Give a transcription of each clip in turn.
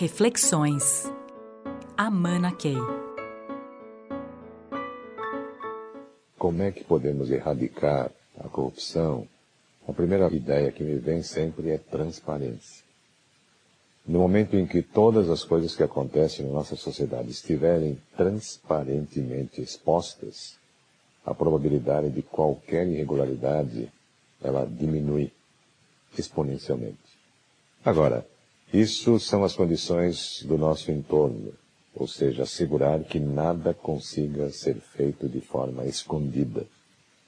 Reflexões. Amana Key. Como é que podemos erradicar a corrupção? A primeira ideia que me vem sempre é transparência. No momento em que todas as coisas que acontecem na nossa sociedade estiverem transparentemente expostas, a probabilidade de qualquer irregularidade ela diminui exponencialmente. Agora, isso são as condições do nosso entorno, ou seja, assegurar que nada consiga ser feito de forma escondida.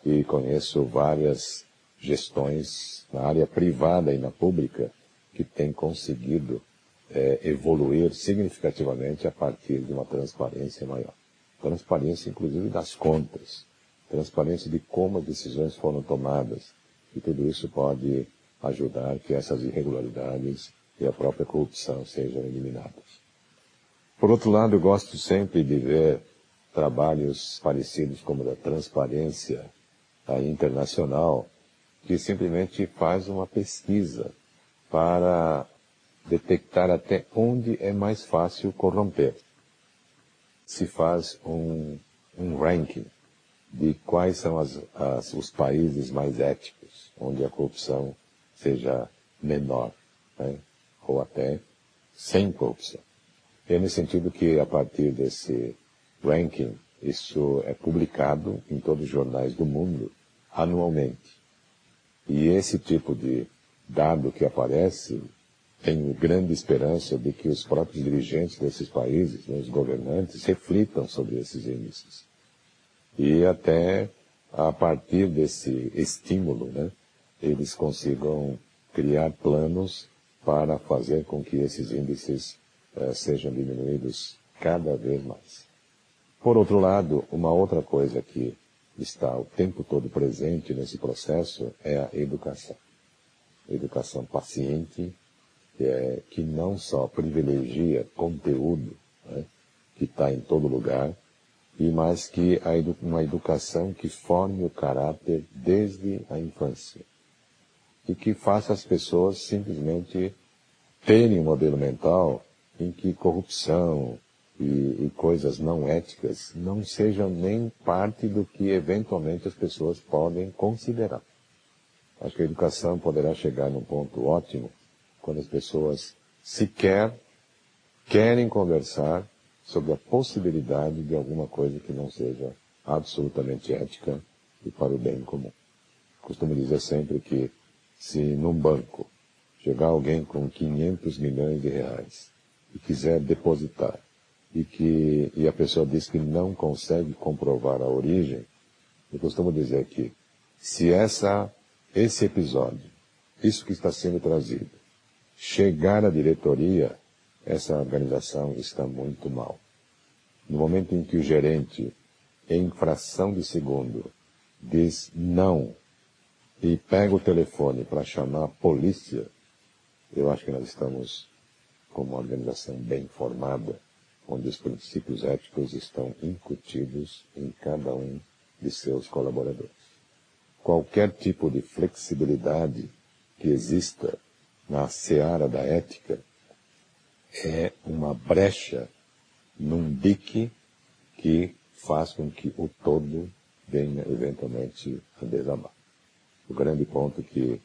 E conheço várias gestões na área privada e na pública que têm conseguido é, evoluir significativamente a partir de uma transparência maior. Transparência, inclusive, das contas, transparência de como as decisões foram tomadas. E tudo isso pode ajudar que essas irregularidades e a própria corrupção sejam eliminadas. Por outro lado, eu gosto sempre de ver trabalhos parecidos como o da transparência internacional, que simplesmente faz uma pesquisa para detectar até onde é mais fácil corromper. Se faz um, um ranking de quais são as, as, os países mais éticos, onde a corrupção seja menor. Né? Ou até sem corrupção. É nesse sentido que, a partir desse ranking, isso é publicado em todos os jornais do mundo anualmente. E esse tipo de dado que aparece, tenho grande esperança de que os próprios dirigentes desses países, né, os governantes, reflitam sobre esses índices. E até a partir desse estímulo, né, eles consigam criar planos para fazer com que esses índices eh, sejam diminuídos cada vez mais. Por outro lado, uma outra coisa que está o tempo todo presente nesse processo é a educação. Educação paciente, é, que não só privilegia conteúdo, né, que está em todo lugar, e mais que edu uma educação que forme o caráter desde a infância e que faça as pessoas simplesmente terem um modelo mental em que corrupção e, e, coisas não éticas não sejam nem parte do que eventualmente as pessoas podem considerar. Acho que a educação poderá chegar num ponto ótimo quando as pessoas sequer querem conversar sobre a possibilidade de alguma coisa que não seja absolutamente ética e para o bem comum. Costumo dizer sempre que se num banco chegar alguém com 500 milhões de reais e quiser depositar e que e a pessoa diz que não consegue comprovar a origem, eu costumo dizer que se essa esse episódio, isso que está sendo trazido, chegar à diretoria, essa organização está muito mal. No momento em que o gerente, em fração de segundo, diz não e pega o telefone para chamar a polícia, eu acho que nós estamos como uma organização bem formada, onde os princípios éticos estão incutidos em cada um de seus colaboradores. Qualquer tipo de flexibilidade que exista na seara da ética é uma brecha num dique que faz com que o todo venha eventualmente a desabar. O grande ponto que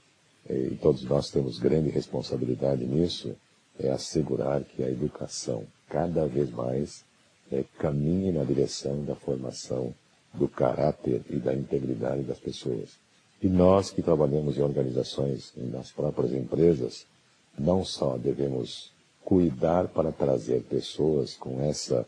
eh, e todos nós temos grande responsabilidade nisso, é assegurar que a educação cada vez mais é, caminhe na direção da formação do caráter e da integridade das pessoas. E nós que trabalhamos em organizações, nas próprias empresas, não só devemos cuidar para trazer pessoas com essa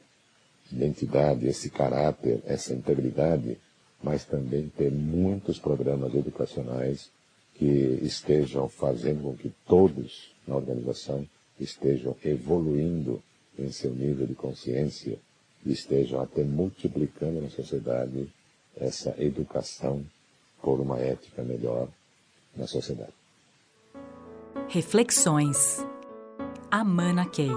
identidade, esse caráter, essa integridade, mas também ter muitos programas educacionais que estejam fazendo com que todos na organização estejam evoluindo em seu nível de consciência e estejam até multiplicando na sociedade essa educação por uma ética melhor na sociedade. Reflexões. Amana Key.